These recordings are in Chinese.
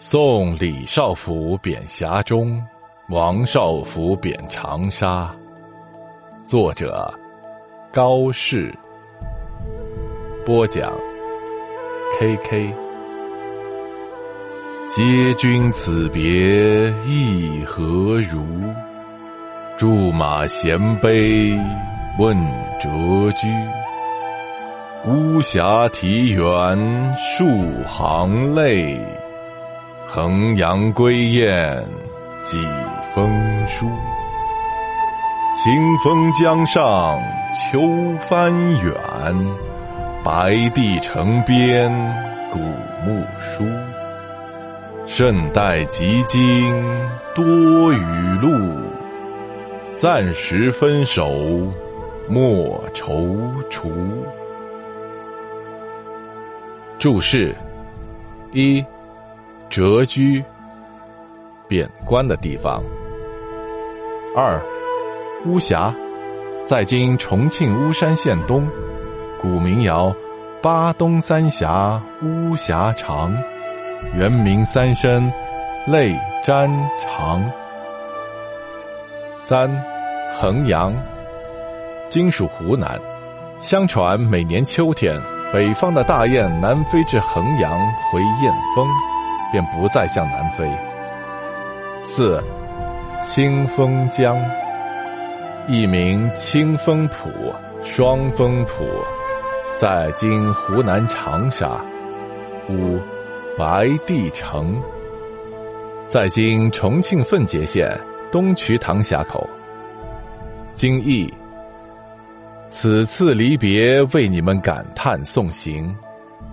送李少府贬峡中，王少府贬长沙。作者：高适。播讲：K K。嗟君此别意何如？驻马衔杯问谪居。巫峡啼猿数行泪。衡阳归雁几封书，清风江上秋帆远，白帝城边古木疏。胜代及今多雨露，暂时分手莫踌躇。注释一。谪居，贬官的地方。二，巫峡，在今重庆巫山县东，古民谣“巴东三峡巫峡长，原名三声泪沾裳”。三，衡阳，今属湖南。相传每年秋天，北方的大雁南飞至衡阳回雁峰。便不再向南飞。四，清风江，一名清风浦、双峰浦，在今湖南长沙。五，白帝城，在今重庆奉节县东渠塘峡口。今译，此次离别，为你们感叹送行。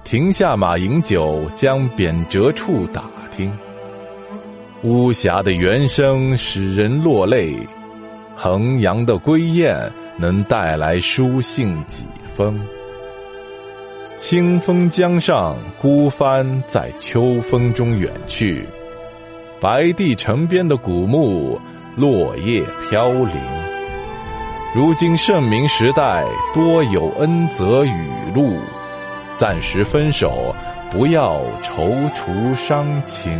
停下马饮酒，将贬谪处打听。巫峡的原声使人落泪，衡阳的归雁能带来书信几封。清风江上，孤帆在秋风中远去；白帝城边的古木，落叶飘零。如今盛明时代，多有恩泽雨露。暂时分手，不要踌躇伤情。